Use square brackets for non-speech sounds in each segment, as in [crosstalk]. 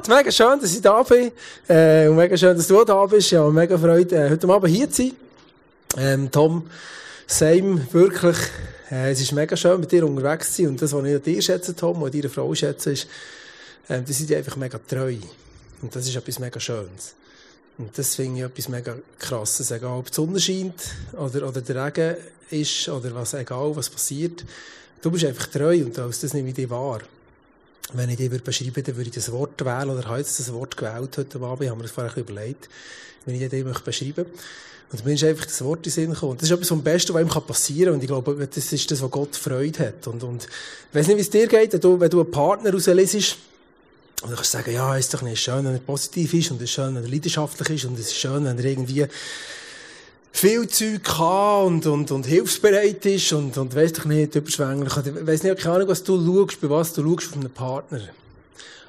Gut, mega schön, dass ich da bin. Äh, und mega schön, dass du da bist. Ja, mega Freude, äh, heute Abend hier zu sein. Ähm, Tom, same, wirklich. Äh, es ist mega schön, mit dir unterwegs zu sein. Und das, was ich an dir schätze, Tom, und deine Frau schätze, ist, äh, die sind einfach mega treu. Und das ist etwas mega Schönes. Und das finde ich etwas mega krasses. Egal, ob die Sonne scheint, oder, oder der Regen ist, oder was, egal, was passiert. Du bist einfach treu und das nehme ich dir wahr. Wenn ich dir beschreiben würde, dann würde ich das Wort wählen, oder habe jetzt das Wort gewählt heute Abend, ich habe mir das vorher überlegt, wenn ich beschreiben möchte. Und mir ist einfach das Wort in Sinn gekommen. Das ist etwas vom Besten, was ihm passieren kann. Und ich glaube, das ist das, was Gott Freude hat. Und, und ich weiss nicht, wie es dir geht, wenn du, wenn du einen Partner rauslesest, und dann kannst du sagen, ja, ist doch nicht schön, wenn er positiv ist, und es ist schön, wenn er leidenschaftlich ist, und es ist schön, wenn er irgendwie viel Zeug kann und, und, und hilfsbereit ist und, und weiss doch nicht, überschwänglich. Ich weiss nicht, keine Ahnung, was du schaust, bei was du schaust auf einen Partner.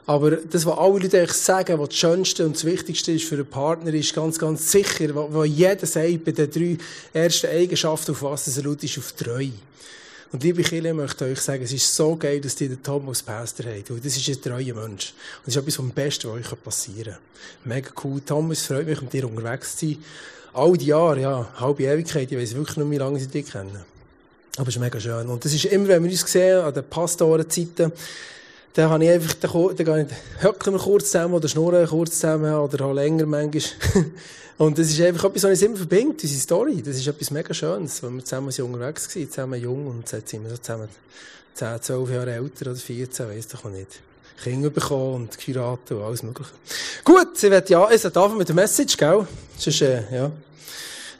Aber das, was alle Leute eigentlich sagen, was das Schönste und das Wichtigste ist für einen Partner, ist ganz, ganz sicher, was jeder sagt bei den drei ersten Eigenschaften, auf was er schaut, ist auf Treue. Und liebe Kinder, möchte euch sagen, es ist so geil, dass ihr den Tom als Pastor habt. Weil das ist ein treuer Mensch. Und das ist etwas vom Besten, was euch passieren kann. Mega cool. Tom, es freut mich, mit dir unterwegs zu sein all die Jahre, ja, halbe Ewigkeit, ich weiß wirklich nicht, wie lange sie dich kennen. Aber es ist mega schön. Und das ist immer, wenn wir uns sehen, an den Pastorenzeiten, dann habe ich einfach, dann, dann wir kurz zusammen, oder schnurren kurz zusammen, oder auch länger manchmal. [laughs] Und das ist einfach etwas, was uns immer verbindet, unsere Story. Das ist etwas mega Schönes, wenn wir zusammen sind unterwegs waren, zusammen jung, und jetzt sind wir so zusammen 10, 12 Jahre älter oder 14, weiss doch nicht. Kinder bekommen und geheiratet und alles Mögliche. Gut, ich werde ja, ich sollte mit der Message, gell? Sonst, äh, ja.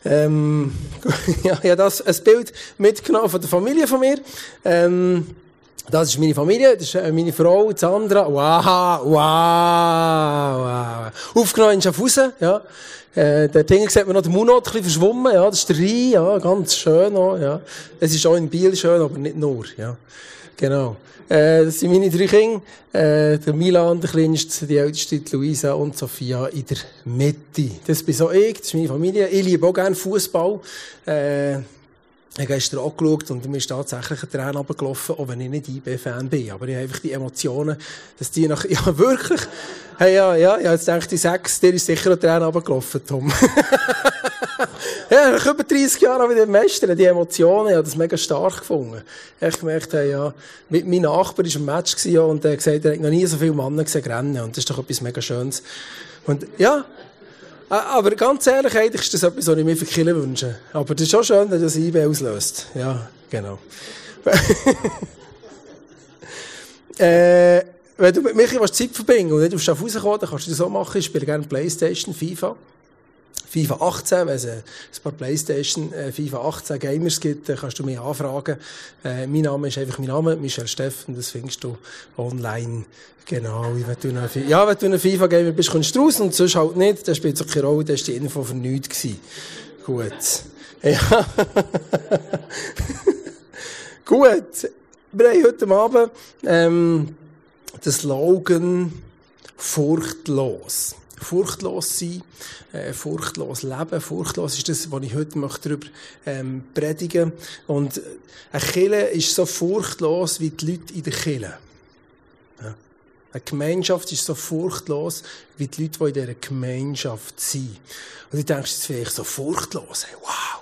Ähm, [laughs] ja, ich habe das, ein Bild mitgenommen von der Familie von mir. Ähm, das ist meine Familie, das ist äh, meine Frau, Sandra. Wow, wow, wow. Aufgenommen in Schaffhausen, ja. Äh, der Ding sieht man noch den Munot ein verschwommen, ja. Das ist der Rhein, ja. Ganz schön auch, ja. Es ist auch in Biel schön, aber nicht nur, ja. Genau. Äh, das sind meine drei Kinder. Äh, der Milan, der Kleinste, die Älteste, die Luisa und Sophia in der Mitte. Das bin so ich, das ist meine Familie. Ich liebe auch gerne Fußball. Äh, ich habe gestern auch geschaut und mir ist tatsächlich ein Tränen runtergelaufen, auch wenn ich nicht IB-Fan bin. Aber ich habe einfach die Emotionen, dass die nach, [laughs] ja, wirklich, hey, ja, ja, ja, jetzt denke ich, sechs, dir ist sicher ein Tränen runtergelaufen, Tom. [laughs] ja, nach über 30 Jahren habe ich den Meister, die Emotionen, ich habe das mega stark gefunden. Ich gemerkt, hey, ja, mit mein Nachbar war im Match gewesen, und er hat gesagt, er hat noch nie so viele Männer gesehen rennen, und das ist doch etwas mega Schönes. Und, ja, aber ganz ehrlich, eigentlich ist das etwas, was ich mir für Kinder wünsche. Aber das ist schon schön, dass das IB auslöst. Ja, genau. [laughs] äh, wenn du mit Michi Zeit verbringen und nicht auf Schaffhausen kommen, dann kannst du das so machen. Ich spiele gerne Playstation, FIFA. FIFA 18, wenn es ein paar Playstation äh, FIFA 18 Gamers gibt, dann kannst du mich anfragen. Äh, mein Name ist einfach mein Name, Michel Steffen, das findest du online. Genau, wenn du eine, ja, wenn du ein FIFA-Gamer bist, kommst du raus und sonst halt nicht, dann spielt es keine Rolle, dann ist die Info für nichts gewesen. Gut. [laughs] Ja. [laughs] Gut. Wir haben heute Abend ähm, den Slogan «Furchtlos» furchtlos sein, äh, furchtlos leben. Furchtlos ist das, was ich heute möchte darüber ähm, predigen Und eine Kille ist so furchtlos wie die Leute in der Kille. Ja. Eine Gemeinschaft ist so furchtlos wie die Leute, die in dieser Gemeinschaft sind. Und du denkst jetzt vielleicht so furchtlos, hey, wow.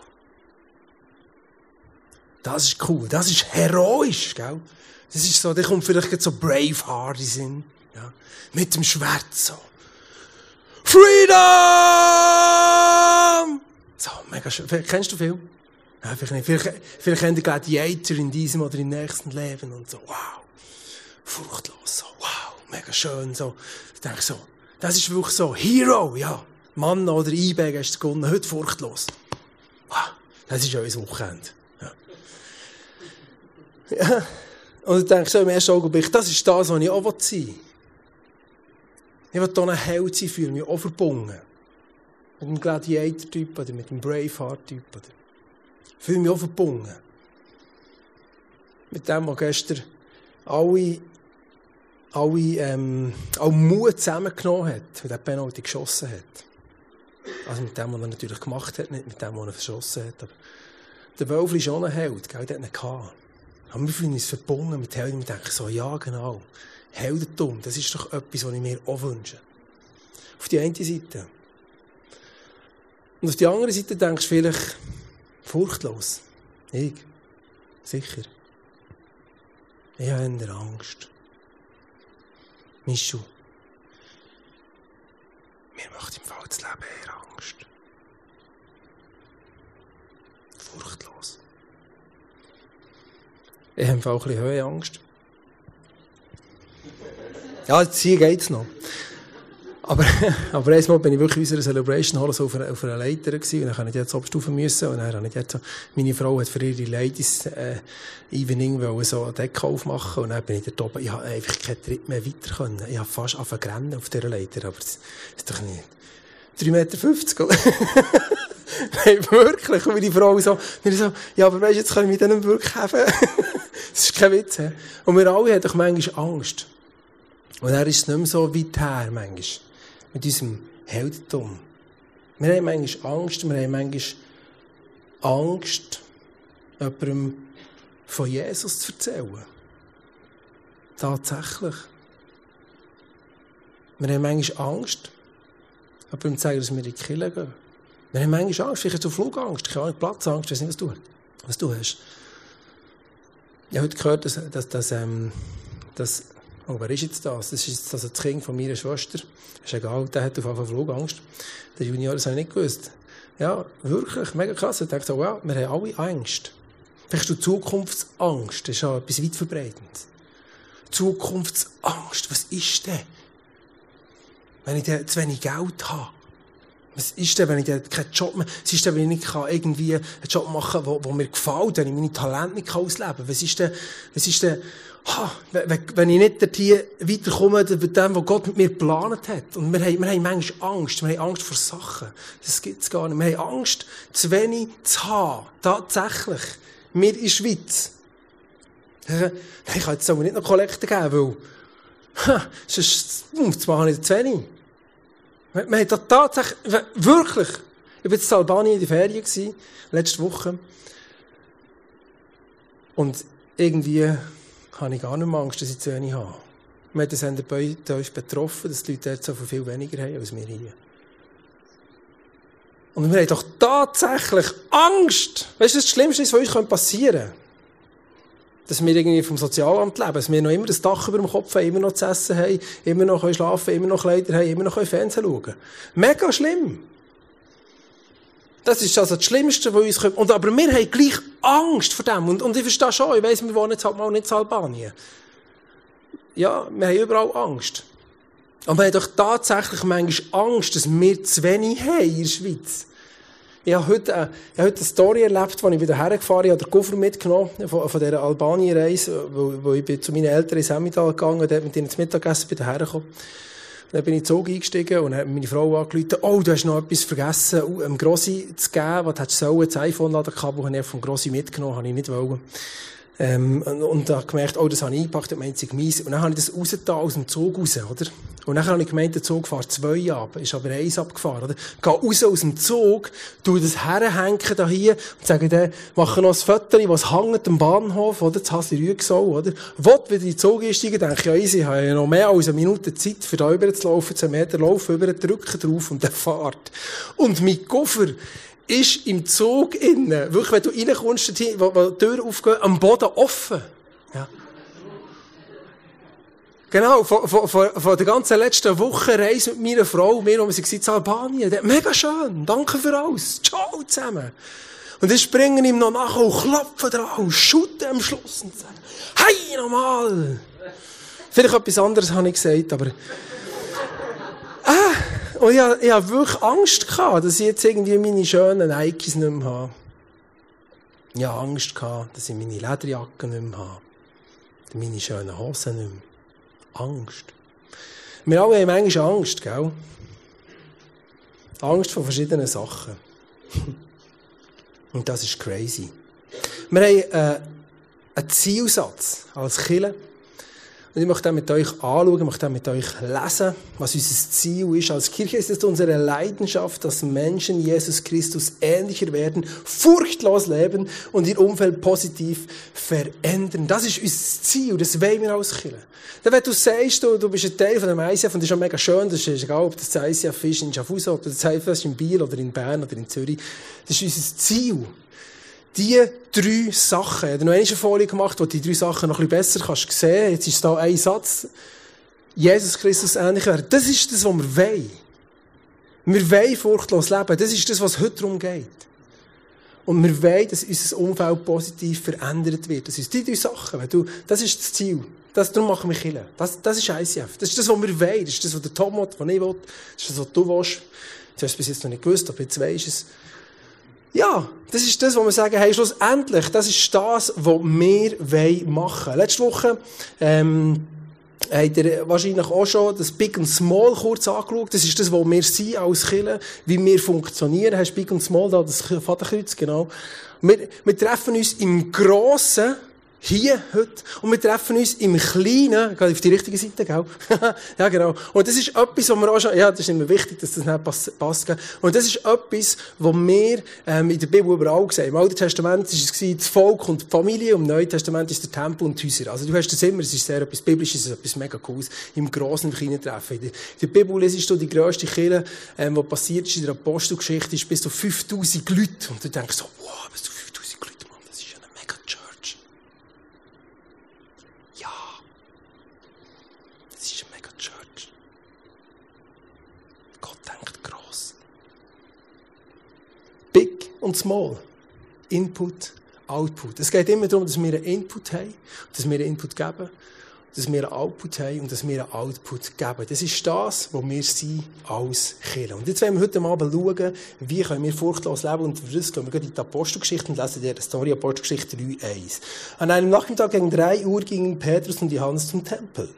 Das ist cool, das ist heroisch, gell? Das ist so, da kommt vielleicht so Braveheart in Sinn, ja? Mit dem Schwert so. Freedom! So, mega schön. Kennst du Film? Ja, vielleicht nicht. Vielleicht, vielleicht kennt ihr Gladiator in diesem oder im nächsten Leben und so, wow. Furchtlos, so, wow, mega schön, so. Ich denke so, das ist wirklich so, Hero, ja. Mann oder eBay du gewonnen, heute furchtlos. Wow, das ist ja unser Wochenende. Ja. ja. Und ich denke so im ersten Augenblick, das ist das, was ich auch sein will. Ich will hier ein Held sein, fühle mich auch verbunden. Mit dem Gladiator-Typ oder mit dem Braveheart-Typ. Ich fühle mich auch verbunden. Mit dem, was gestern alle, alle, ähm, auch Mut zusammengenommen hat der Penalty geschossen hat. Also mit dem, was er natürlich gemacht hat, nicht mit dem, was er verschossen hat. Aber der Wölfli ist auch ein Held, gell? der hat ihn gehabt. Aber wir fühlen uns verbunden mit Helden und denken so, ja, genau. Heldentum, das ist doch etwas, was ich mir auch wünsche. Auf die eine Seite. Und auf die andere Seite denkst du vielleicht, furchtlos. Ich. Sicher. Ich habe eher Angst. Michu. Mir macht im Fall das Leben eher Angst. Furchtlos. Ich habe im Fall ein bisschen Höhenangst. Ja, jetzt hier geht's noch. Aber, [laughs] aber einmal bin ich wirklich in unserer Celebration Hall so auf einer, auf einer Leiter gewesen, und dann konnte ich jetzt abstufen müssen, und dann habe ich jetzt so, meine Frau hat für ihre Ladies, äh, Evening wollen so eine Decke aufmachen, und dann bin ich dort oben, ich habe einfach keinen Tritt mehr weiter können. Ich habe fast angefangen auf dieser Leiter, aber das ist doch nicht 3,50 Meter, oder? [laughs] [laughs] Nein, wirklich. Und meine Frau so, wir so, ja, aber weisst, jetzt kann ich mit denen wirklich helfen. [laughs] das ist kein Witz, he? Und wir alle haben doch manchmal Angst. Und er ist es nicht mehr so weit her, manchmal mit unserem Heldentum. Wir haben manchmal Angst, wir haben manchmal Angst, jemandem von Jesus zu erzählen. Tatsächlich. Wir haben manchmal Angst, jemandem zu sagen, dass wir in die Kirche gehen. Wir haben manchmal Angst, vielleicht hast du Flugangst, keine Ahnung, Platzangst, ich weiß nicht, was du, was du hast. Ich habe heute gehört, dass, dass, dass, ähm, dass Oh, wer ist jetzt das? Das ist jetzt also das Kind von meiner Schwester. Ist egal, der hat auf jeden Fall Flugangst. Der Junior, das habe ich nicht gewusst. Ja, wirklich, mega krass. Ich dachte wow, wir haben alle Angst. Vielleicht du Zukunftsangst, das ist ja etwas weit verbreitend. Zukunftsangst, was ist denn? Wenn ich zu wenig Geld habe. Was ist denn, wenn ich keinen Job mehr, was ist denn, wenn ich irgendwie einen Job machen kann, der mir gefällt, wenn ich meine Talente nicht ausleben kann? Was ist denn, was ist denn, ha, wenn ich nicht hier weiterkomme, mit dem, was Gott mit mir geplant hat. Und wir haben, wir haben manchmal Angst. Wir haben Angst vor Sachen. Das gibt's gar nicht. Wir haben Angst, zu wenig zu haben. Tatsächlich. Wir in der Schweiz. Ich kann jetzt aber nicht noch Kollekte geben, weil, ha, sonst, das mache ich zu wenig. Wir, wir haben tatsächlich, wirklich, ich war in Albanien in der Ferien, letzte Woche. Und irgendwie, habe ich gar nicht mehr Angst, dass ich zu wenig habe. Wir haben das der uns betroffen, dass die Leute dort so viel weniger haben als wir hier. Und wir haben doch tatsächlich Angst. Weißt du, das Schlimmste was uns passieren könnte? Dass wir irgendwie vom Sozialamt leben, dass wir noch immer das Dach über dem Kopf haben, immer noch zu essen haben, immer noch schlafen können, immer noch Kleider haben, immer noch Fernsehen schauen können. Mega schlimm. Das ist also das Schlimmste, was uns kommt. Und, aber wir haben gleich Angst vor dem. Und, und ich verstehe schon, ich weiss, wir wohnen jetzt halt mal nicht in Albanien. Ja, wir haben überall Angst. Aber wir haben doch tatsächlich manchmal Angst, dass wir zu wenig haben in der Schweiz. Ich habe heute, äh, ich habe heute eine Story erlebt, als ich wieder hergefahren bin. Ich habe den Koffer mitgenommen von, von dieser Albanien-Reise, wo, wo ich bin zu meinen Eltern in Semidal gegangen bin, mit ihnen zum Mittagessen bin hergekommen. Dann bin ich in den Zug eingestiegen und habe meine Frau angerufen, oh, du hast noch etwas vergessen, uh, einem Grossi zu geben, was hättest du sollen, das iPhone-Ladekabel habe ich vom Grossi mitgenommen, habe ich nicht wollen. Ähm, und, und da gemerkt, oh, das habe ich eingepackt, das meint mies. Und dann habe ich das rausgetan aus dem Zug raus, oder? Und dann habe ich gemeint, der Zug fährt zwei ab, ist aber eins abgefahren, oder? Gehe raus aus dem Zug, tu das herhängen da hier und sage dann, mache noch ein Foto, was hängt am Bahnhof, oder? Das hast du Rüegsau, oder? Wollt wieder in den Zug einsteigen, denke ich, ja, easy, ich habe ja noch mehr als eine Minute Zeit, für da rüber zu laufen, zehn Meter laufen, über drücken drauf und dann fahrt. Und mein Koffer, ist im Zug innen, wirklich, wenn du reinkommst, wo, die Tür aufgeht, am Boden offen. Ja. Genau, von, von, von der ganzen letzten Woche Reise mit meiner Frau, wir, wo wir waren in Albanien. Mega schön, danke für alles. Ciao zusammen. Und ich springe ihm noch nach und klopfe drauf und schaute am Schluss und sage, hey, nochmal. Vielleicht etwas anderes habe ich gesagt, aber, ah, und ich, ich hatte wirklich Angst, gehabt, dass ich jetzt irgendwie meine schönen Nikes nicht mehr habe. Ich hatte Angst, dass ich meine Lederjacke nicht mehr habe. Meine schönen Hosen nicht mehr. Angst. Wir alle haben manchmal Angst, gell? Angst vor verschiedenen Sachen. [laughs] Und das ist crazy. Wir haben äh, einen Zielsatz als Killer. Und ich möchte dann mit euch anschauen, möchte dann mit euch lesen, was unser Ziel ist. Als Kirche ist es unsere Leidenschaft, dass Menschen Jesus Christus ähnlicher werden, furchtlos leben und ihr Umfeld positiv verändern. Das ist unser Ziel, das wollen wir als Kirche. Dann, wenn du sagst, du, du bist ein Teil von dem ICF und das ist schon mega schön, das ist egal, ob das ICF ist in Schaffhausen, ob das ICF ist in Biel oder in Bern oder in Zürich, das ist unser Ziel die drei Sachen, ich habe noch eine Folie gemacht, wo die drei Sachen noch ein bisschen besser kannst sehen. Jetzt ist da ein Satz. Jesus Christus ähnlich werden. Das ist das, was wir wollen. Wir wollen furchtlos leben. Das ist das, was heute darum geht. Und wir wollen, dass unser Umfeld positiv verändert wird. Das sind die drei Sachen. Du, das ist das Ziel. Das, darum machen wir Killen. Das, das ist ICF. Das ist das, was wir wollen. Das ist das, was der Tom will, was ich will. Das ist das, was du willst. Du hast es bis jetzt noch nicht gewusst, aber jetzt weisst es. Ja, das ist das, was wir sagen, hey, schlussendlich, das ist das, was wir machen wollen. Letzte Woche, ähm, habt ihr wahrscheinlich auch schon das Big and Small kurz angeschaut. Das ist das, was wir sind als Killer, wie wir funktionieren. Hast Big and Small da, das Vaterkreuz, genau. Wir, wir treffen uns im Grossen, hier, heute. Und wir treffen uns im Kleinen, gerade auf die richtige Seite, gell? [laughs] ja, genau. Und das ist etwas, was wir auch schon, ja, das ist immer wichtig, dass das nicht passt, gell? Und das ist etwas, was wir, ähm, in der Bibel überall sehen. Im Alten Testament war es das Volk und die Familie, im Neuen Testament ist der Tempel und die Häuser. Also du hast das immer, es ist sehr etwas Biblisches, etwas mega Cooles, im Grossen und Kleinen treffen. In der, Bibel lesest du die grösste Kirche, ähm, was passiert ist in der Apostelgeschichte, ist bis zu 5000 Leute. Und du denkst so, wow, bis zu 5000 Leute, Mann, das ist ja eine mega Church. Ja. Das ist eine mega Church. Gott denkt gross. Big und small. Input, Output. Es geht immer darum, dass wir einen Input haben, dass wir einen Input geben, dass wir einen Output haben und dass wir einen Output geben. Das ist das, was wir sind als Kirche. Und jetzt wollen wir heute Abend schauen, wie können wir furchtlos leben. Und für das gehen wir in die Apostelgeschichte und lesen die Story Apostelgeschichte 3.1. An einem Nachmittag gegen 3 Uhr gingen Petrus und Johannes zum Tempel.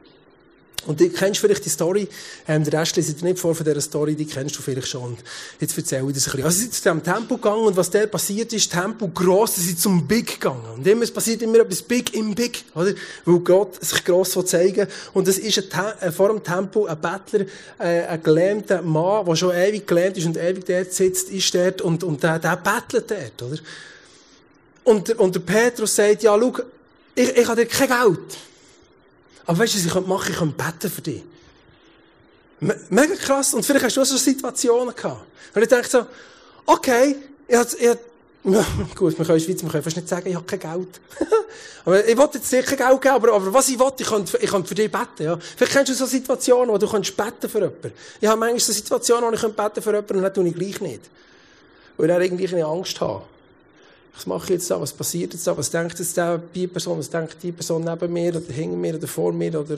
Und du kennst vielleicht die Story, ähm, der Rest lese dir nicht vor von dieser Story, die kennst du vielleicht schon. Jetzt erzähle ich das ein bisschen. Also sie sind zu diesem Tempo gegangen und was der passiert ist, Tempo gross, sie sind zum Big gegangen. Und immer, es passiert immer etwas Big im Big, oder? Weil Gott sich gross will zeigen. Und es ist ein Te äh, vor dem Tempo ein Bettler, äh, ein gelähmter Mann, der schon ewig gelähmt ist und ewig dort sitzt, ist dort und, und der, der bettelt dort, oder? Und, der- und der Petrus sagt, ja, schau, ich, ich habe dir kein Geld. Aber weißt du, was ich könnte machen? Ich könnte beten für dich. Me mega krass. Und vielleicht hast du auch so Situationen gehabt. Und ich denke so, okay, ich hab, ich ja, [laughs] gut, wir können in der Schweiz, wir können fast nicht sagen, ich habe kein Geld. [laughs] aber ich wollte jetzt kein Geld geben, aber, aber was ich will, ich könnte, ich könnte für dich beten, ja. Vielleicht kennst du so Situationen, wo du kannst beten für jemanden. Ich habe manchmal so Situationen, wo ich könnte beten für jemanden und dann tue ich gleich nicht. Weil ich dann irgendwie eine Angst habe. Was mache ich jetzt da? Was passiert jetzt da? Was denkt jetzt da die Person? Was denkt die Person neben mir oder hinter mir oder vor mir oder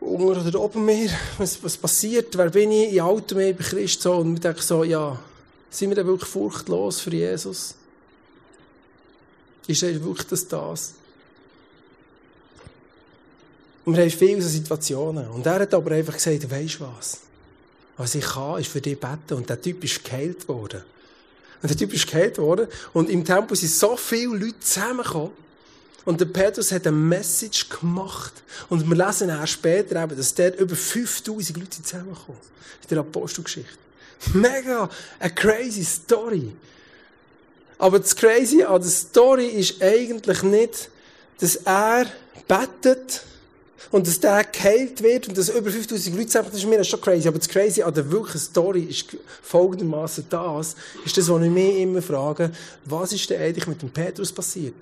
unter oder oben mir? Was, was passiert? Wer bin ich? Ich halte mich bei Christ so und ich denke so, ja, sind wir denn wirklich furchtlos für Jesus? Ist er wirklich das das? Wir haben viele Situationen. Und er hat aber einfach gesagt, weisst was? Was ich kann, ist für dich beten. Und der Typ ist geheilt worden. Und der Typ ist geheilt worden. Und im Tempo sind so viele Leute zusammengekommen. Und der Petrus hat eine Message gemacht. Und wir lesen auch später eben, dass dort über 5000 Leute zusammenkommen. In der Apostelgeschichte. Mega, eine crazy Story. Aber das Crazy an der Story ist eigentlich nicht, dass er betet und dass der geheilt wird und dass über 5000 Leute zusammenkommen. Das ist mir schon crazy. Aber das Crazy an der wirklichen Story ist folgendermaßen das, ist das, was ich mich immer frage, was ist denn eigentlich mit dem Petrus passiert?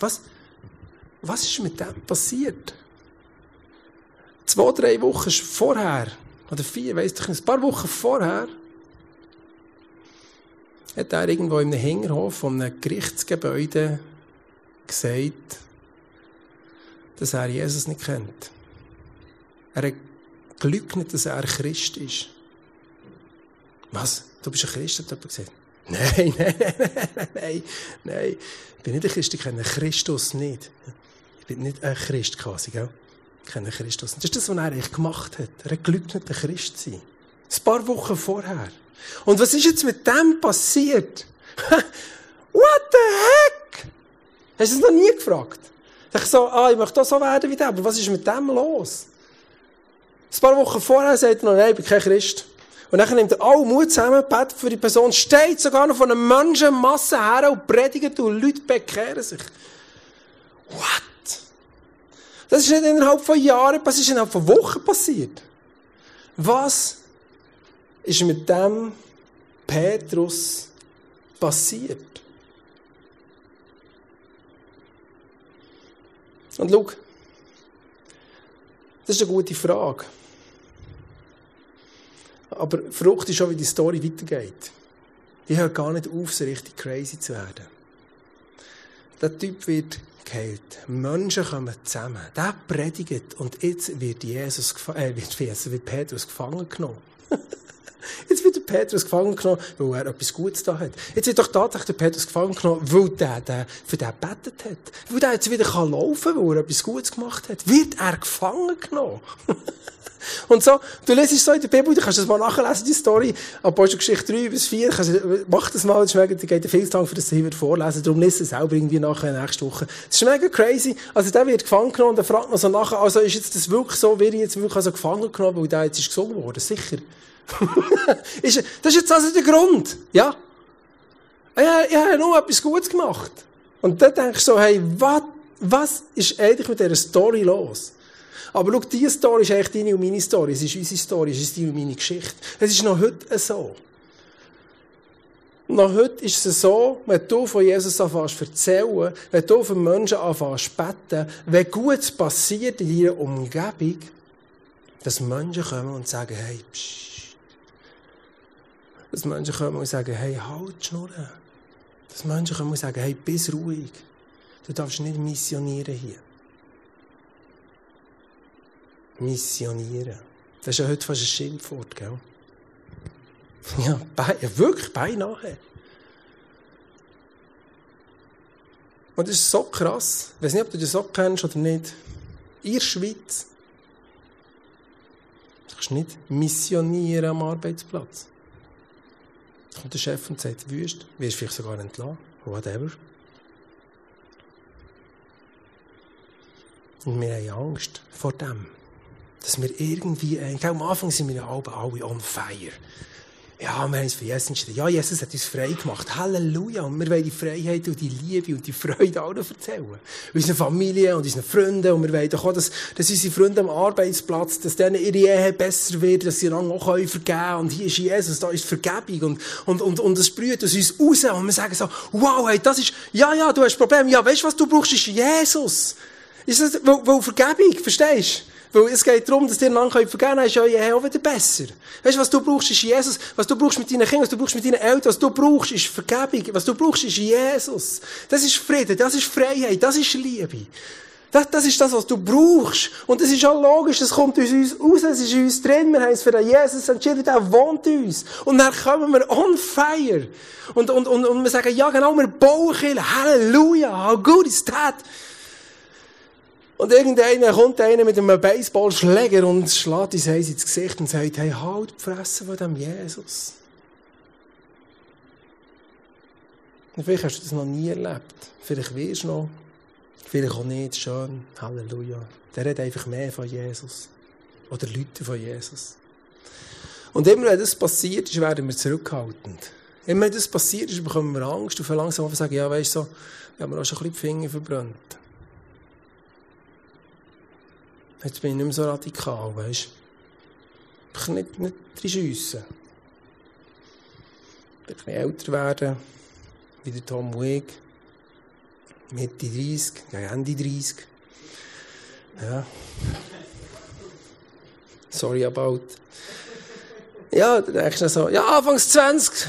Was, was ist mit dem passiert? Zwei, drei Wochen vorher, oder vier, weiss ich ein paar Wochen vorher, hat er irgendwo in einem Hinterhof von einem Gerichtsgebäude gesagt, dass er Jesus nicht kennt. Er hat geleugnet, dass er Christ ist. Was? Du bist ein Christ, hat jemand gesagt. [laughs] Nein, nein, nein, nein, nein. Ich bin nicht ein Christ, ich kenne Christus nicht. Ich bin nicht ein Christ quasi, gell? Ich kenne Christus nicht. Das ist das, was er eigentlich gemacht hat. Er hat geleugnet, ein Christ zu sein. Ein paar Wochen vorher. Und was ist jetzt mit dem passiert? [laughs] What the heck? Hast du es noch nie gefragt? Ich so, ah, ich möchte auch so werden wie der, aber was ist mit dem los? Ein paar Wochen vorher sagt er noch, nein, ich bin kein Christ. Und dann nimmt er alle Mut zusammen, betet für die Person, steht sogar noch von einer Menschenmasse her und predigt und Leute bekehren sich. What? Das ist nicht innerhalb von Jahren das ist innerhalb von Wochen passiert. Was ist mit dem Petrus passiert? Und schau, das ist eine gute Frage. Aber Frucht ist schon, wie die Story weitergeht. Ich höre gar nicht auf, so richtig crazy zu werden. Der Typ wird geheilt. Menschen kommen zusammen. Der predigt und jetzt wird Jesus, äh, wird, Jesus, wird Petrus gefangen genommen. [laughs] Jetzt wird Petrus gefangen genommen, weil er etwas Gutes da hat. Jetzt wird doch tatsächlich der Petrus gefangen genommen, weil der, der für den betet hat. Weil der jetzt wieder kann laufen kann, weil er etwas Gutes gemacht hat. Wird er gefangen genommen. [laughs] Und so, du lesest so in der Bibel, du kannst das mal nachlesen, die Story, Apostelgeschichte 3 bis 4, kannst, mach das mal, das mega, da geht viel zu lang, für das hier vorlesen, darum lese es selber irgendwie nachher nächste Woche. Das ist mega crazy, also der wird gefangen genommen und er fragt noch so nachher, also ist jetzt das wirklich so, wird jetzt wirklich also gefangen genommen, weil der jetzt ist gesungen worden, sicher. [laughs] ist, das ist jetzt also der Grund, ja? Ja, ich habe nur etwas Gutes gemacht. Und dann denkst du so, hey, was, was ist eigentlich mit dieser Story los? Aber schau, diese Story ist eigentlich deine und meine Story. Es ist unsere Story, es ist deine und meine Geschichte. Es ist noch heute so. Noch heute ist es so, wenn du von Jesus anfängst erzählen, wenn du von Menschen anfängst beten, wenn Gutes passiert in deiner Umgebung, dass Menschen kommen und sagen, hey, psch. Dass Menschen kommen und sagen, hey, halt Schnurren. Dass Menschen kommen und sagen, hey, bist ruhig. Du darfst nicht missionieren hier. Missionieren. Das ist ja heute fast ein Schimpfwort, gell? [laughs] Ja, bei, wirklich, beinahe. Und das ist so krass. Ich weiß nicht, ob du das so kennst oder nicht. In Schweiz du kannst nicht missionieren am Arbeitsplatz. Kommt der Chef und sagt, wüst, wirst vielleicht sogar entlassen, whatever. Und wir haben Angst vor dem dass wir irgendwie, äh, am Anfang sind wir alle on fire. Ja, wir haben uns für Jesus entschieden. Ja, Jesus hat uns frei gemacht. Halleluja. Und wir wollen die Freiheit und die Liebe und die Freude allen erzählen. Unseren Familien und unseren Freunden. Und wir wollen doch auch, dass, dass unsere Freunde am Arbeitsplatz, dass denen ihre Ehe besser wird, dass sie dann auch vergeben können. Und hier ist Jesus, da ist Vergebung. Und, und, und, und es sprüht aus uns raus. Und wir sagen so, wow, hey, das ist, ja, ja, du hast ein Problem. Ja, weißt du, was du brauchst, ist Jesus. Ist das, weil, weil Vergebung, verstehst du? Weil es geht darum, dass dir einander vergeben können, dann ist euer Herr auch wieder besser. Weißt du, was du brauchst, ist Jesus. Was du brauchst mit deinen Kindern, was du brauchst mit deinen Eltern, was du brauchst, ist Vergebung. Was du brauchst, ist Jesus. Das ist Frieden, das ist Freiheit, das ist Liebe. Das, das ist das, was du brauchst. Und das ist auch logisch, das kommt aus uns raus, es ist uns drin, wir haben es für den Jesus entschieden, der wohnt uns. Und dann kommen wir on fire. Und, und, und, und wir sagen, ja genau, wir bauen Halleluja, how good is that? Und irgendeiner kommt einer mit einem Baseballschläger und schlägt uns eins ins Gesicht und sagt, hey, halt die Fresse von dem Jesus. Und vielleicht hast du das noch nie erlebt. Vielleicht wirst du noch. Vielleicht auch nicht. Schön. Halleluja. Der redet einfach mehr von Jesus. Oder Leute von Jesus. Und immer wenn das passiert ist, werden wir zurückhaltend. Immer wenn das passiert ist, bekommen wir Angst und langsam sagen, ja, weißt du, so, wir haben auch schon ein bisschen die Finger verbrannt. Jetzt bin ich nicht mehr so radikal, weißt du? Ich nicht, nicht reinschiessen. Ein bisschen älter werden, wie der Tom Wick. Mitte 30, ja, Ende 30. Ja. Sorry about. Ja, dann denkst du so, ja, Anfangs 20.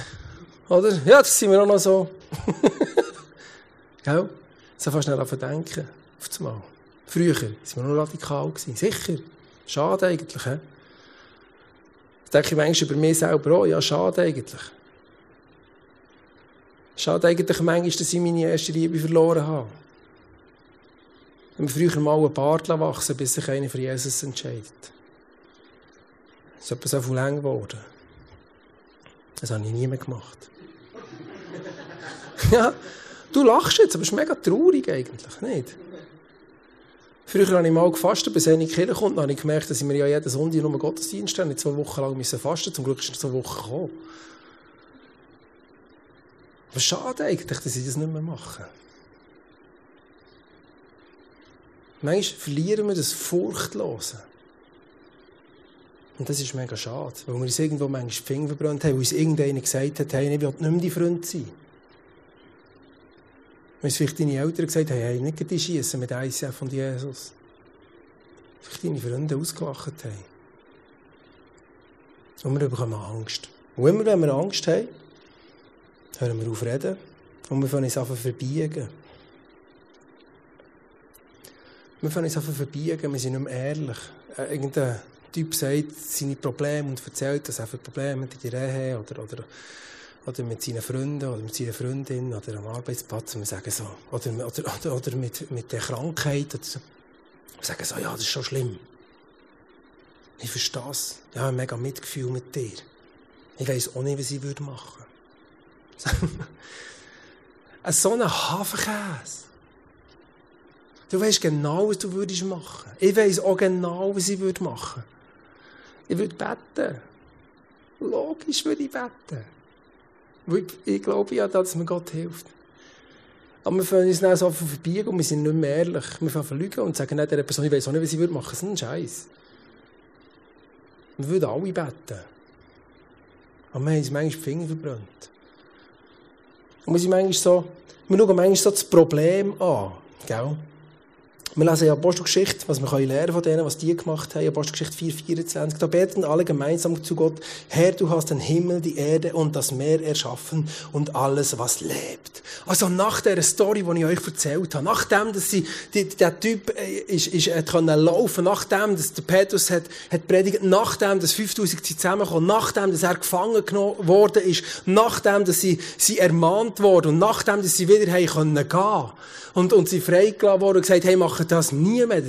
Oder? Ja, das sind wir auch noch so. [laughs] Gell? So fast schnell denken. Auf das Mal. Früher waren wir nur radikal. Sicher. Schade eigentlich. He? Das denke ich manchmal über mich selber auch. Ja, schade eigentlich. Schade eigentlich manchmal, dass ich meine erste Liebe verloren habe. Wenn wir früher mal einen Bart wachsen bis sich einer für Jesus entscheidet. Das ist etwas so viel lang geworden. Das habe ich nie mehr gemacht. [laughs] ja, du lachst jetzt, aber es ist mega traurig eigentlich, nicht? Früher habe ich mal gefastet, bis eine Kirche kommt, dann habe ich gemerkt, dass ich mir ja jeden Sonntag nur Gottesdienst habe. Ich zwei Wochen lang müssen fasten, zum Glück ist es zwei Wochen gekommen. Aber schade eigentlich, dass ich das nicht mehr mache. Manchmal verlieren wir das Furchtlose. Und das ist mega schade, weil wir uns irgendwo manchmal die Finger verbrannt haben, weil uns irgendeiner gesagt hat, hey, ich will nicht mehr dein Freund sein. Wenn vielleicht deine Eltern gesagt haben, hey, nicht die schießen mit ICF und Jesus. Vielleicht deine Freunde ausgelacht haben. Und wir bekommen Angst. Und immer wenn wir Angst haben, hören wir auf reden und wir fangen uns an verbiegen. Wir fangen uns an verbiegen, wir sind nicht mehr ehrlich. Äh, irgendein Typ sagt seine Probleme und erzählt, dass er für Probleme mit der Ehe oder, oder, oder mit seinen Freunden oder mit seiner Freundin oder am Arbeitsplatz. Und wir sagen so, oder, oder, oder, oder mit, mit der Krankheit. Oder so. Wir sagen so, ja, das ist schon schlimm. Ich verstehe es. Ich habe ein mega Mitgefühl mit dir. Ich weiss auch nicht, was ich würde machen. [laughs] so ein Hafenkäse. Du weißt genau, was du würdest machen. Ich weiss auch genau, was ich würde machen. Ich würde beten. Logisch würde ich beten. Ich, glaube ja, dass mir Gott hilft. Aber wir fangen uns dann so verbiegen und wir sind nicht mehr ehrlich. Wir fangen lügen und sagen nicht der Person, ich weiss auch nicht, was ich würde machen. Das ist ein Scheiß. Wir würden alle beten. Aber wir haben uns manchmal die Finger verbrannt. Und wir sind manchmal so, wir schauen manchmal so das Problem an. Gell? Wir lesen ja Apostelgeschichte, was wir lernen von denen, was die gemacht haben. Apostelgeschichte 4, 24. Da beten alle gemeinsam zu Gott. Herr, du hast den Himmel, die Erde und das Meer erschaffen und alles, was lebt. Also nach der Story, die ich euch erzählt habe, nachdem, dass sie, die, der Typ äh, ist, ist, hat können laufen, nachdem, dass der Petrus hat, hat predigt, nachdem, dass 5000 sie zusammenkommen, nachdem, dass er gefangen genommen worden ist, nachdem, dass sie, sie ermahnt wurden und nachdem, dass sie wieder haben können gehen und, und sie freigelassen wurden und gesagt, hey, machen das nie mehr.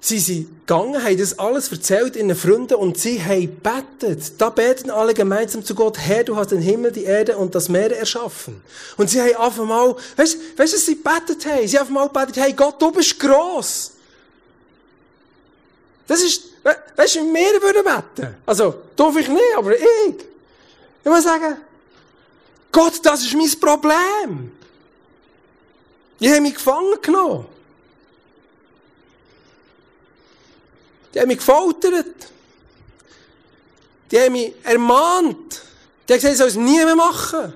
Sie sind gegangen, haben das alles erzählt ihren Freunden und sie haben betet. Da beten alle gemeinsam zu Gott, Herr, du hast den Himmel, die Erde und das Meer erschaffen. Und sie haben auf einmal, weißt du, was sie betet haben? Sie haben auf einmal betet, hey Gott, du bist gross. Das ist, weißt du, wir würden beten. Also, darf ich nicht, aber ich. Ich muss sagen, Gott, das ist mein Problem. Die haben mich gefangen genommen. Die haben mich gefoltert. Die haben mich ermahnt. Die haben gesagt, ich soll es nie mehr machen.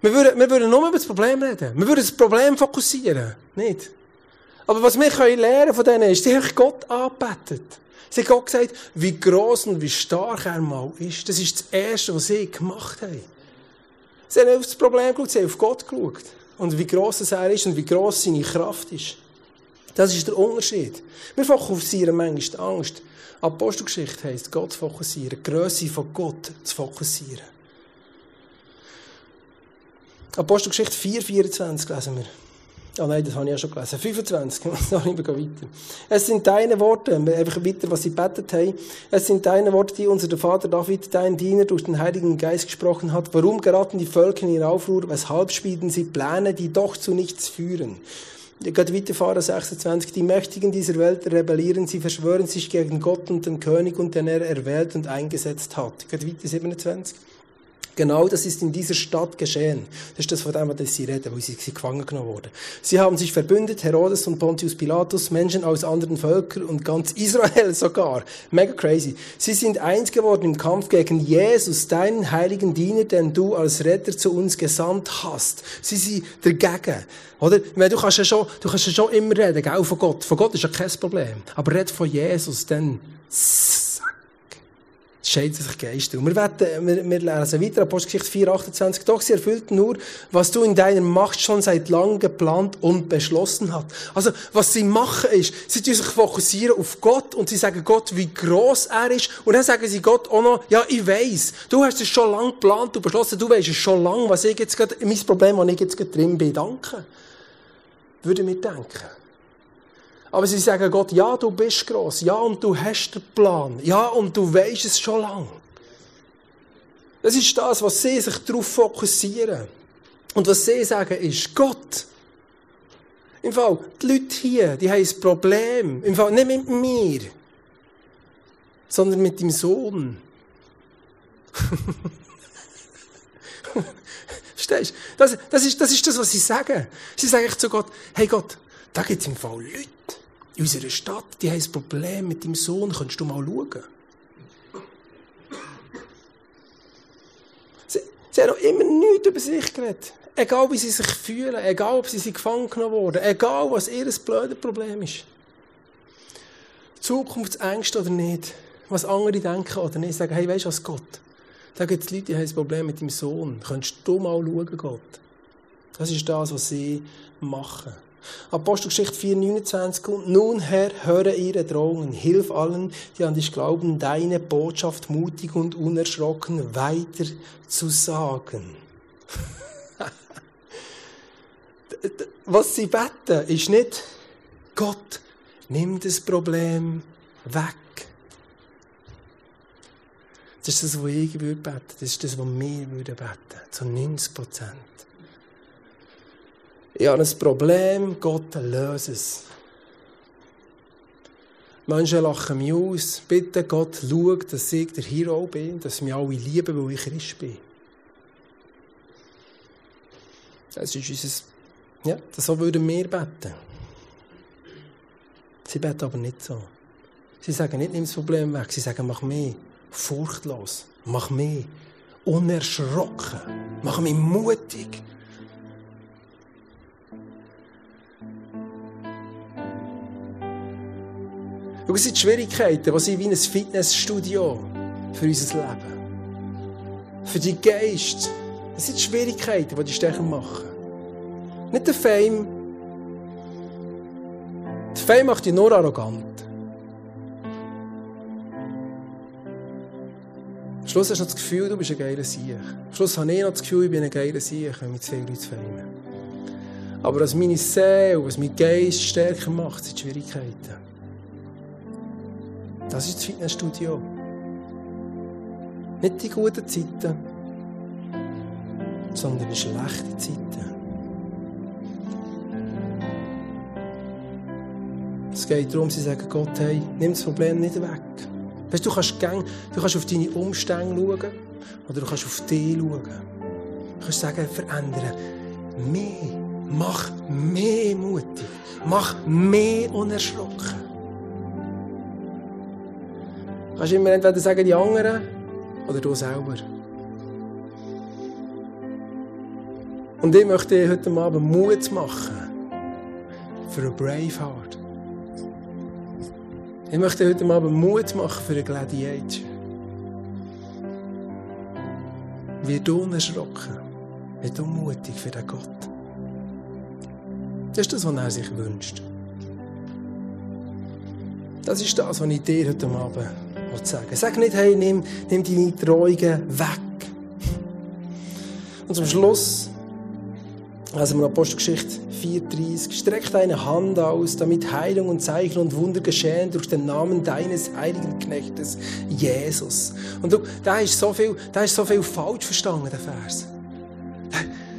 Wir würden, wir würden nur über das Problem reden. Wir würden das Problem fokussieren. Nicht? Aber was wir können lernen von denen ist, sie haben Gott angebetet. Sie haben Gott gesagt, wie gross und wie stark er mal ist. Das ist das Erste, was sie gemacht haben. Sie haben auf das Problem geschaut, sie haben auf Gott geschaut. Und wie gross er ist und wie gross seine Kraft ist. Das ist der Unterschied. Wir fokussieren manchmal die Angst. Apostelgeschichte heisst, Gott fokussieren, die Grösse von Gott zu fokussieren. Apostelgeschichte 4, 24 lesen wir. Ah nein, das habe ich ja schon gelesen. 25, sorry, wir gehen weiter. Es sind deine Worte, einfach weiter, was sie betet haben. Es sind deine Worte, die unser Vater David, dein Diener, durch den Heiligen Geist gesprochen hat. Warum geraten die Völker in Aufruhr? Weshalb spielen sie Pläne, die doch zu nichts führen? Könnt weiterfahren, 26. Die Mächtigen dieser Welt rebellieren, sie verschwören sich gegen Gott und den König und den er erwählt und eingesetzt hat. Könnt weiter, 27. Genau das ist in dieser Stadt geschehen. Das ist das, von dem, was sie reden, wo sie, gefangen genommen wurden. Sie haben sich verbündet, Herodes und Pontius Pilatus, Menschen aus anderen Völkern und ganz Israel [laughs] sogar. Mega crazy. Sie sind eins geworden im Kampf gegen Jesus, deinen heiligen Diener, den du als Retter zu uns gesandt hast. Sie sind dagegen. Oder? Du kannst ja schon, du kannst ja schon immer reden, gell, von Gott. Von Gott ist ja kein Problem. Aber red von Jesus, dann, scheiden sich Geister. Und wir, werden, wir, wir lesen weiter, Apostelgeschichte 4, 28. Doch sie erfüllten nur, was du in deiner Macht schon seit langem geplant und beschlossen hast. Also, was sie machen ist, sie sich fokussieren auf Gott und sie sagen Gott, wie groß er ist. Und dann sagen sie Gott auch noch, ja, ich weiss, du hast es schon lange geplant und beschlossen, du weißt es schon lange, was ich jetzt gerade, mein Problem, was ich jetzt gerade drin bin. Danke. Würde mir denken. Aber sie sagen Gott, ja, du bist groß, ja, und du hast den Plan, ja, und du weißt es schon lange. Das ist das, was sie sich darauf fokussieren. Und was sie sagen ist, Gott, Im Fall, die Leute hier, die haben ein Problem. Im Fall nicht mit mir, sondern mit dem Sohn. [laughs] Verstehst du? Das, das, ist, das ist das, was sie sagen. Sie sagen zu Gott, hey Gott, da gibt es im Fall Leute in unserer Stadt, die haben ein Problem mit deinem Sohn, kannst du mal schauen? Sie, sie haben noch immer nichts über sich geredet. Egal wie sie sich fühlen, egal ob sie sich gefangen genommen wurden, egal was ihr blödes Problem ist. Zukunftsängste oder nicht, was andere denken oder nicht, sagen, hey, weißt du was, Gott, da gibt es Leute, die haben ein Problem mit deinem Sohn. Könntest du mal schauen, Gott? Das ist das, was sie machen. Apostelgeschichte 4, 29. Und nun, Herr, höre ihre Drohungen. Hilf allen, die an dich glauben, deine Botschaft mutig und unerschrocken weiter zu sagen. [laughs] was sie beten, ist nicht, Gott, nimm das Problem weg. Das ist das, was ich beten würde Das ist das, was wir beten würden Zu 90 Prozent. Ich habe ein Problem, Gott löse es. Menschen lachen mich aus. Bitte Gott, schau, dass ich der Hero bin, dass mich alle lieben, weil ich Christ bin. Das ist unser, ja, so würden wir beten. Sie beten aber nicht so. Sie sagen nicht, nimm das Problem weg. Sie sagen, mach mehr furchtlos. Mach mehr unerschrocken. Mach mich mutig. Schau, es sind die Schwierigkeiten, die sind wie ein Fitnessstudio für unser Leben. Für die Geist. Es sind die Schwierigkeiten, die die stärker machen. Nicht der Fame. Der Fame macht dich nur arrogant. Am Schluss hast du das Gefühl, du bist ein geiler Sieg. Am Schluss habe ich noch das Gefühl, ich bin ein geiler Sieg, wenn mich zu viele Leute feiern. Aber was meine Seele, was mein Geist stärker macht, sind die Schwierigkeiten. Das ist das Fitnessstudio. Nicht die guten Zeiten, sondern die schlechten Zeiten. Es geht darum, sie sagen Gott, hey, nimm das Problem nicht weg. Weißt, du, kannst gang, du kannst auf deine Umstände schauen oder du kannst auf dich schauen. Du kannst sagen, verändern. Mehr. Mach mehr mutig. Mach mehr unerschrocken. Kannst immer entweder sagen, die anderen oder du selber. Und ich möchte dir heute Abend Mut machen für einen Braveheart. Ich möchte heute Abend Mut machen für einen Gladiator. Wird unerschrocken, wird unmutig für den Gott. Das ist das, was er sich wünscht. Das ist das, was ich dir heute Abend sagen. Sag nicht, hey, nimm, nimm deine Treuungen weg. Und zum Schluss also in Apostelgeschichte 4,30. Streck deine Hand aus, damit Heilung und Zeichen und Wunder geschehen durch den Namen deines heiligen Knechtes Jesus. Und du, da ist so viel, da ist so viel falsch verstanden, der Vers.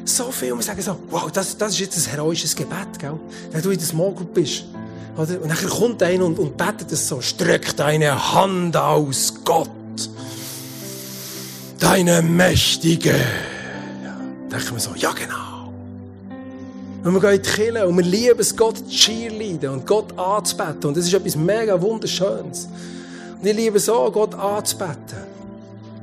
So viel, wir sagen so, wow, das, das ist jetzt ein heroisches Gebet, gell? Wenn du in der Small bist. Oder? Und dann kommt einer und, und betet es so, streck deine Hand aus, Gott. Deine mächtige. Ja, denken wir so, ja genau. Und wir gehen in die und wir lieben es, Gott zu cheerleaden und Gott anzubeten. Und das ist etwas mega Wunderschönes. Und ich liebe es auch, Gott anzubeten.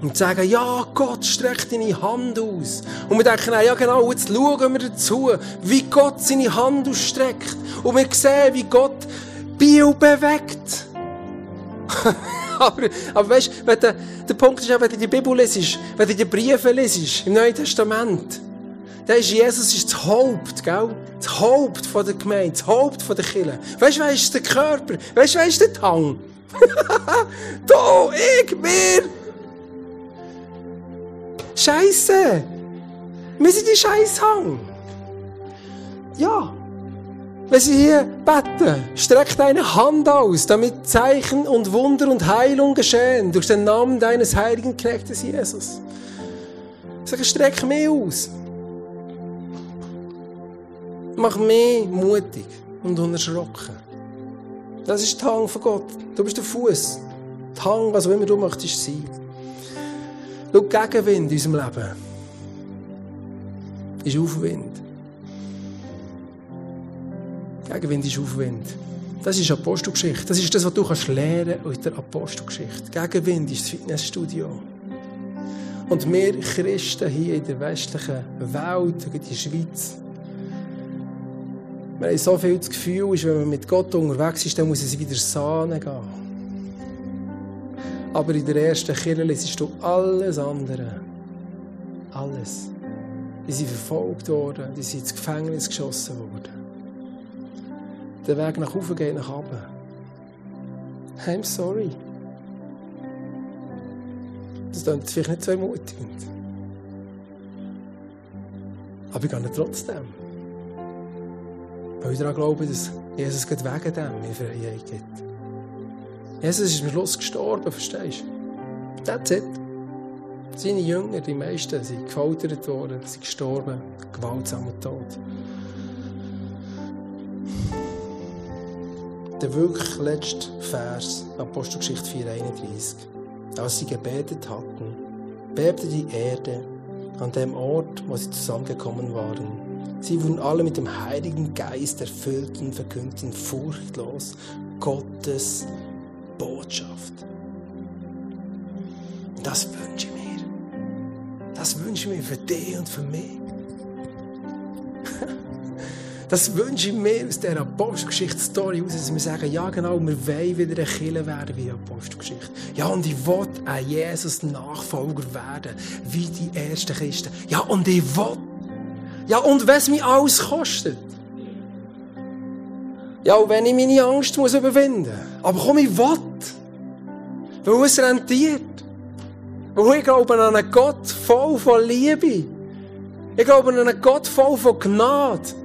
Und sagen, ja, Gott, streck deine Hand aus. Und wir denken, ja genau, jetzt schauen wir dazu, wie Gott seine Hand ausstreckt. Und wir sehen, wie Gott Bio bewegt. aber, aber weißt du, der, Punkt ist auch, wenn du die Bibel lesest, wenn du die Briefe lesest, im Neuen Testament, dann ist Jesus ist das Haupt, gell? Das Haupt von der Gemeinde, das Haupt von der Kirche. Weißt du, der Körper? Weißt du, ist der Tang? [laughs] du, ich, wir. Scheiße. Wir sind die Scheißhang. Ja. Wenn sie hier beten, streck deine Hand aus, damit Zeichen und Wunder und Heilung geschehen durch den Namen deines heiligen Knechtes Jesus. Sag, streck mich aus. Mach mich mutig und unerschrocken. Das ist die Hang von Gott. Du bist der Fuß. Die Hang, was auch immer du möchtest sein. Schau, Gegenwind in unserem Leben ist Aufwind. Gegenwind ist Aufwind. Das ist Apostelgeschichte. Das ist das, was du kannst lernen aus der Apostelgeschichte. Gegenwind ist das Fitnessstudio. Und wir Christen hier in der westlichen Welt, in der Schweiz, wir haben so viel das Gefühl, wenn man mit Gott unterwegs ist, dann muss es wieder Sahne gehen. Aber in der ersten Kirche siehst du alles andere. Alles. Die sind verfolgt worden, die sind ins Gefängnis geschossen worden. Der Weg nach oben geht nach oben. I'm sorry. Das klingt vielleicht nicht so ermutigend. Aber ich gehe trotzdem. Weil ich daran glaube, dass Jesus wegen dem mir Freiheit gibt. Jesus ist am Schluss gestorben, verstehst du? That's it. Seine Jünger, die meisten, sind gefoltert worden, sind gestorben, gewaltsamer Tod. Der wirklich letzte Vers, Apostelgeschichte 4,31. Als sie gebetet hatten, bebte die Erde an dem Ort, wo sie zusammengekommen waren. Sie wurden alle mit dem Heiligen Geist erfüllt und verkündeten furchtlos Gottes Botschaft. Das wünsche ich mir. Das wünsche ich mir für dich und für mich. Das wünsche ich mir aus dieser Apostelgeschichte-Story aus, dass wir sagen, ja genau, wir wollen wieder ein Killer werden wie Apostelgeschichte. Ja, und ich will ein Jesus-Nachfolger werden, wie die ersten Christen. Ja, und ich will. Ja, und was mich alles kostet. Ja, und wenn ich meine Angst muss überwinden muss. Aber komm, ich will. Weil es rentiert. Weil ich glaube an einen Gott voll von Liebe. Ich glaube an einen Gott voll von Gnade.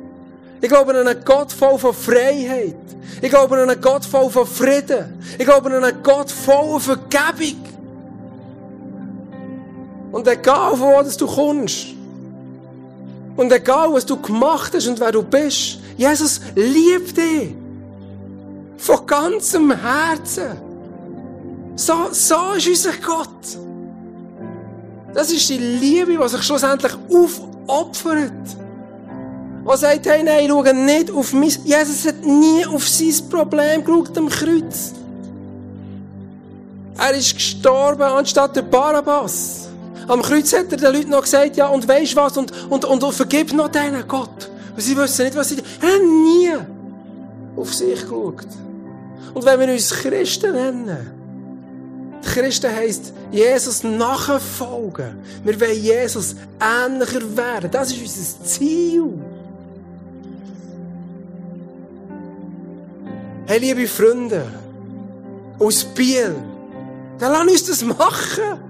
Ich glaube an einen Gott voll von Freiheit. Ich glaube an einen Gott voll von Frieden. Ich glaube an einen Gott voll von Vergebung. Und egal, von wo du kommst, und egal, was du gemacht hast und wer du bist, Jesus liebt dich. Von ganzem Herzen. So, so ist unser Gott. Das ist die Liebe, die sich schlussendlich aufopfert der sagt, hey, nein, schau nicht auf mich. Jesus hat nie auf sein Problem geschaut am Kreuz. Er ist gestorben anstatt der Barabbas. Am Kreuz hat er den Leuten noch gesagt, ja, und weisst was, und, und, und, und vergib noch denen, Gott. Und sie wissen nicht, was sie tun. Er hat nie auf sich geschaut. Und wenn wir uns Christen nennen, Christen heisst, Jesus nachfolgen. Wir wollen Jesus ähnlicher werden. Das ist unser Ziel. Hey, liebe Freunde, aus Biel, dann lass uns das machen.